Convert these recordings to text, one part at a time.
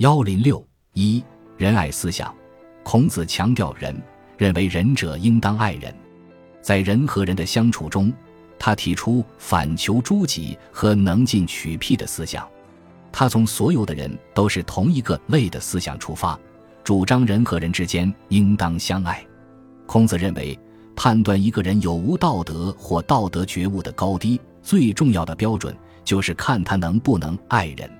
幺零六一仁爱思想，孔子强调仁，认为仁者应当爱人。在人和人的相处中，他提出反求诸己和能进取辟的思想。他从所有的人都是同一个类的思想出发，主张人和人之间应当相爱。孔子认为，判断一个人有无道德或道德觉悟的高低，最重要的标准就是看他能不能爱人。《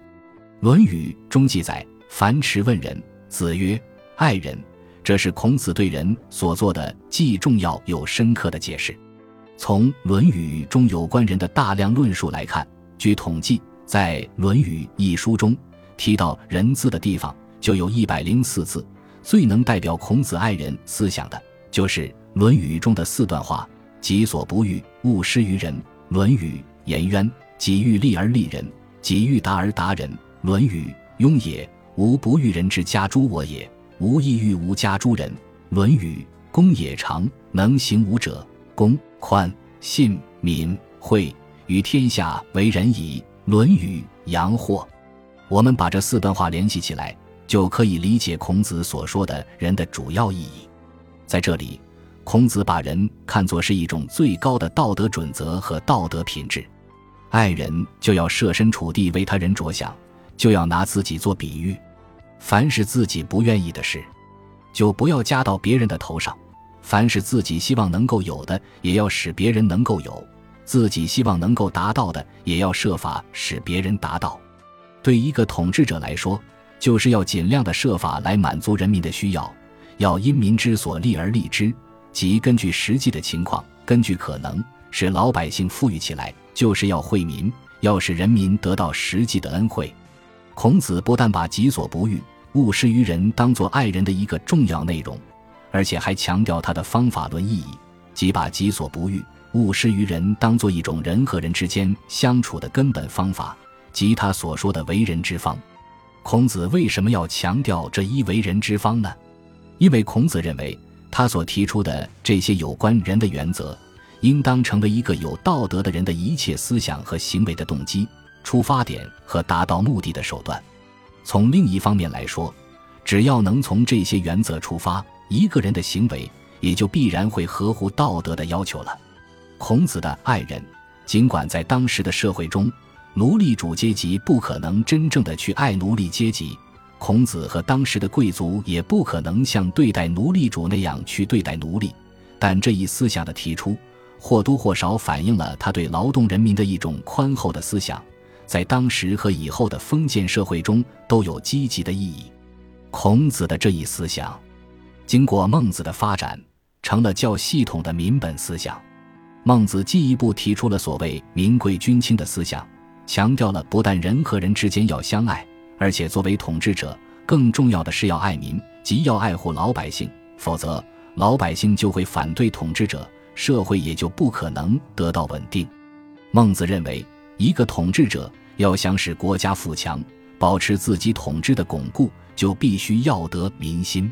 论语》中记载。樊迟问仁，子曰：“爱人。”这是孔子对人所做的既重要又深刻的解释。从《论语》中有关人的大量论述来看，据统计，在《论语》一书中提到“人”字的地方就有一百零四次。最能代表孔子爱人思想的，就是《论语》中的四段话：“己所不欲，勿施于人。”《论语》颜渊：“己欲立而立人，己欲达而达人。”《论语》雍也。吾不欲人之家诸我也，吾亦欲无家诸人。《论语》公也长，能行吾者，公宽信敏惠，与天下为仁矣。《论语》阳货。我们把这四段话联系起来，就可以理解孔子所说的人的主要意义。在这里，孔子把人看作是一种最高的道德准则和道德品质，爱人就要设身处地为他人着想，就要拿自己做比喻。凡是自己不愿意的事，就不要加到别人的头上；凡是自己希望能够有的，也要使别人能够有；自己希望能够达到的，也要设法使别人达到。对一个统治者来说，就是要尽量的设法来满足人民的需要，要因民之所利而利之，即根据实际的情况，根据可能，使老百姓富裕起来，就是要惠民，要使人民得到实际的恩惠。孔子不但把“己所不欲，勿施于人”当作爱人的一个重要内容，而且还强调他的方法论意义，即把“己所不欲，勿施于人”当作一种人和人之间相处的根本方法，即他所说的为人之方。孔子为什么要强调这一为人之方呢？因为孔子认为，他所提出的这些有关人的原则，应当成为一个有道德的人的一切思想和行为的动机。出发点和达到目的的手段。从另一方面来说，只要能从这些原则出发，一个人的行为也就必然会合乎道德的要求了。孔子的爱人，尽管在当时的社会中，奴隶主阶级不可能真正的去爱奴隶阶级，孔子和当时的贵族也不可能像对待奴隶主那样去对待奴隶，但这一思想的提出，或多或少反映了他对劳动人民的一种宽厚的思想。在当时和以后的封建社会中都有积极的意义。孔子的这一思想，经过孟子的发展，成了较系统的民本思想。孟子进一步提出了所谓“民贵君轻”的思想，强调了不但人和人之间要相爱，而且作为统治者，更重要的是要爱民，即要爱护老百姓。否则，老百姓就会反对统治者，社会也就不可能得到稳定。孟子认为，一个统治者。要想使国家富强，保持自己统治的巩固，就必须要得民心。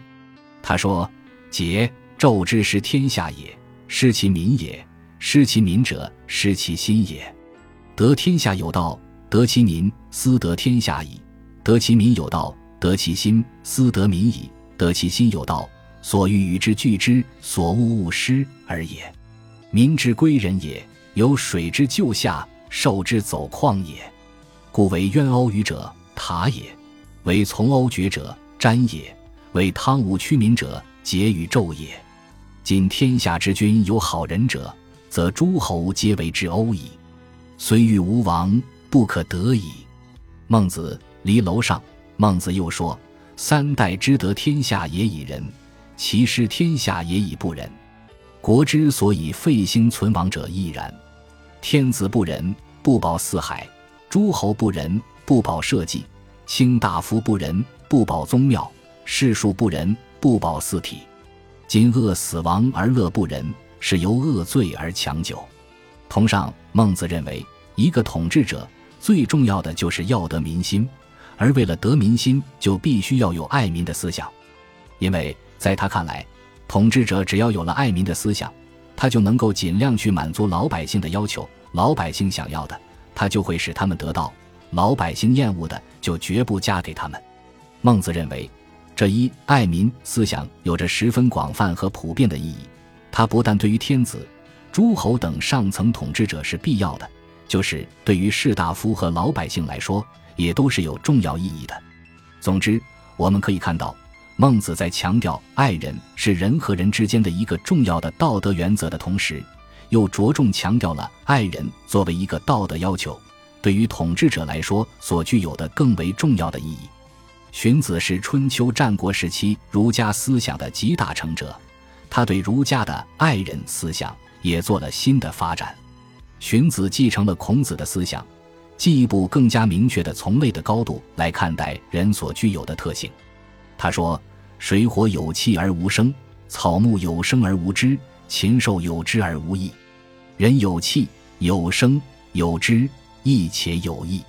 他说：“桀纣之失天下也，失其民也；失其民者，失其心也。得天下有道，得其民，斯得天下矣；得其民有道，得其心，斯得民矣；得其心有道，所欲与之俱之，所恶勿施而也。民之归人也，有水之就下，受之走旷也。”故为渊瓯鱼者塔也，为从瓯绝者瞻也，为汤武屈民者桀与纣也。今天下之君有好人者，则诸侯皆为之欧矣。虽欲无王，不可得矣。孟子离楼上。孟子又说：“三代之得天下也以仁，其失天下也以不仁。国之所以废兴存亡者亦然。天子不仁，不保四海。”诸侯不仁，不保社稷；卿大夫不仁，不保宗庙；士庶不仁，不保四体。今恶死亡而乐不仁，是由恶罪而强久。同上，孟子认为，一个统治者最重要的就是要得民心，而为了得民心，就必须要有爱民的思想。因为在他看来，统治者只要有了爱民的思想，他就能够尽量去满足老百姓的要求，老百姓想要的。他就会使他们得到，老百姓厌恶的就绝不嫁给他们。孟子认为，这一爱民思想有着十分广泛和普遍的意义。它不但对于天子、诸侯等上层统治者是必要的，就是对于士大夫和老百姓来说，也都是有重要意义的。总之，我们可以看到，孟子在强调爱人是人和人之间的一个重要的道德原则的同时，又着重强调了爱人作为一个道德要求，对于统治者来说所具有的更为重要的意义。荀子是春秋战国时期儒家思想的集大成者，他对儒家的爱人思想也做了新的发展。荀子继承了孔子的思想，进一步更加明确的从类的高度来看待人所具有的特性。他说：“水火有气而无声，草木有生而无知，禽兽有知而无义。人有气、有声、有知，义且有义，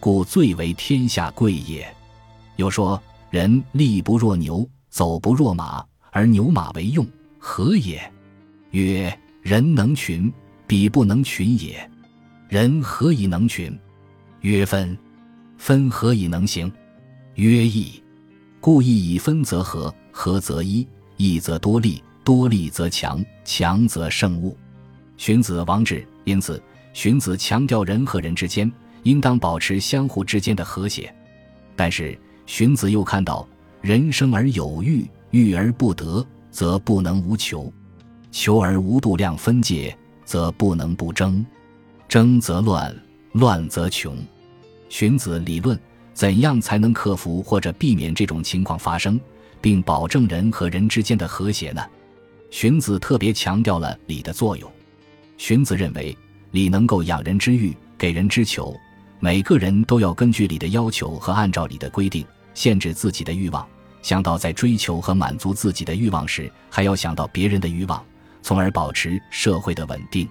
故最为天下贵也。”又说：“人力不若牛，走不若马，而牛马为用，何也？”曰：“人能群，彼不能群也。人何以能群？”曰：“分。分何以能行？”曰：“义。故义以分则合，合则一，义则多利，多利则强，强则胜物。”荀子、王志。因此，荀子强调人和人之间应当保持相互之间的和谐，但是。荀子又看到：人生而有欲，欲而不得，则不能无求；求而无度量分界，则不能不争；争则乱，乱则穷。荀子理论怎样才能克服或者避免这种情况发生，并保证人和人之间的和谐呢？荀子特别强调了礼的作用。荀子认为，礼能够养人之欲，给人之求。每个人都要根据礼的要求和按照礼的规定限制自己的欲望，想到在追求和满足自己的欲望时，还要想到别人的欲望，从而保持社会的稳定。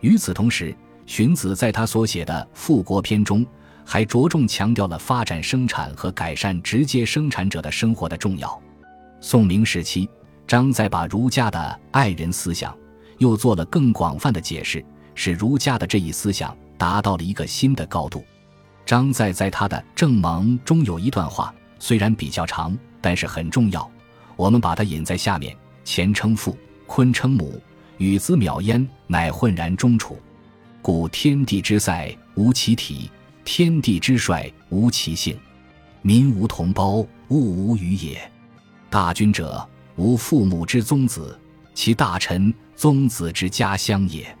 与此同时，荀子在他所写的《富国篇》中，还着重强调了发展生产和改善直接生产者的生活的重要。宋明时期，张载把儒家的爱人思想又做了更广泛的解释，使儒家的这一思想。达到了一个新的高度。张载在他的《正盟》中有一段话，虽然比较长，但是很重要。我们把它引在下面：前称父，坤称母，与子邈焉，乃浑然中处。故天地之塞，无其体；天地之帅，无其性。民无同胞，物无余也。大君者，无父母之宗子；其大臣，宗子之家乡也。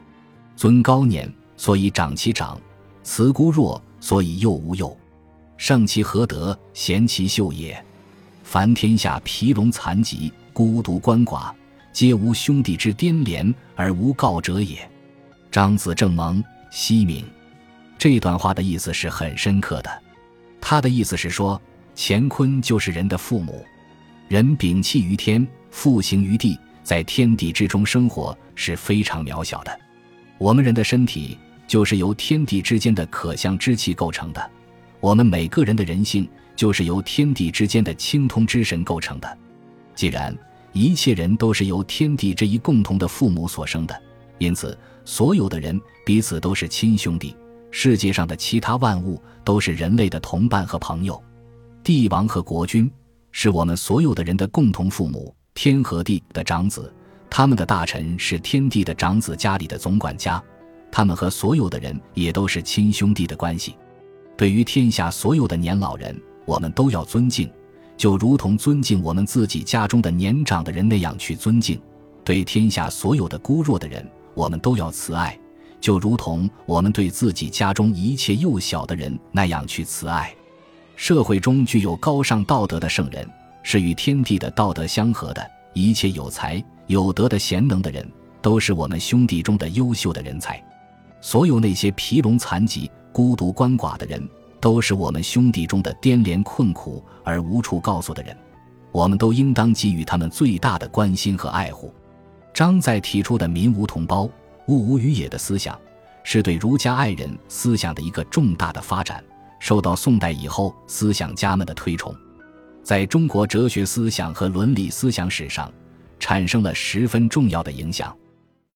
尊高年。所以长其长，慈孤弱，所以幼无幼，胜其何德，贤其秀也。凡天下疲聋残疾、孤独鳏寡，皆无兄弟之颠连而无告者也。张子正蒙，西明。这段话的意思是很深刻的。他的意思是说，乾坤就是人的父母，人摒弃于天，复行于地，在天地之中生活是非常渺小的。我们人的身体。就是由天地之间的可相之气构成的，我们每个人的人性就是由天地之间的清通之神构成的。既然一切人都是由天地这一共同的父母所生的，因此所有的人彼此都是亲兄弟。世界上的其他万物都是人类的同伴和朋友。帝王和国君是我们所有的人的共同父母，天和地的长子，他们的大臣是天地的长子家里的总管家。他们和所有的人也都是亲兄弟的关系。对于天下所有的年老人，我们都要尊敬，就如同尊敬我们自己家中的年长的人那样去尊敬。对天下所有的孤弱的人，我们都要慈爱，就如同我们对自己家中一切幼小的人那样去慈爱。社会中具有高尚道德的圣人，是与天地的道德相合的。一切有才有德的贤能的人，都是我们兄弟中的优秀的人才。所有那些疲聋残疾、孤独鳏寡的人，都是我们兄弟中的颠连困苦而无处告诉的人，我们都应当给予他们最大的关心和爱护。张载提出的“民无同胞，物无余也”的思想，是对儒家爱人思想的一个重大的发展，受到宋代以后思想家们的推崇，在中国哲学思想和伦理思想史上，产生了十分重要的影响。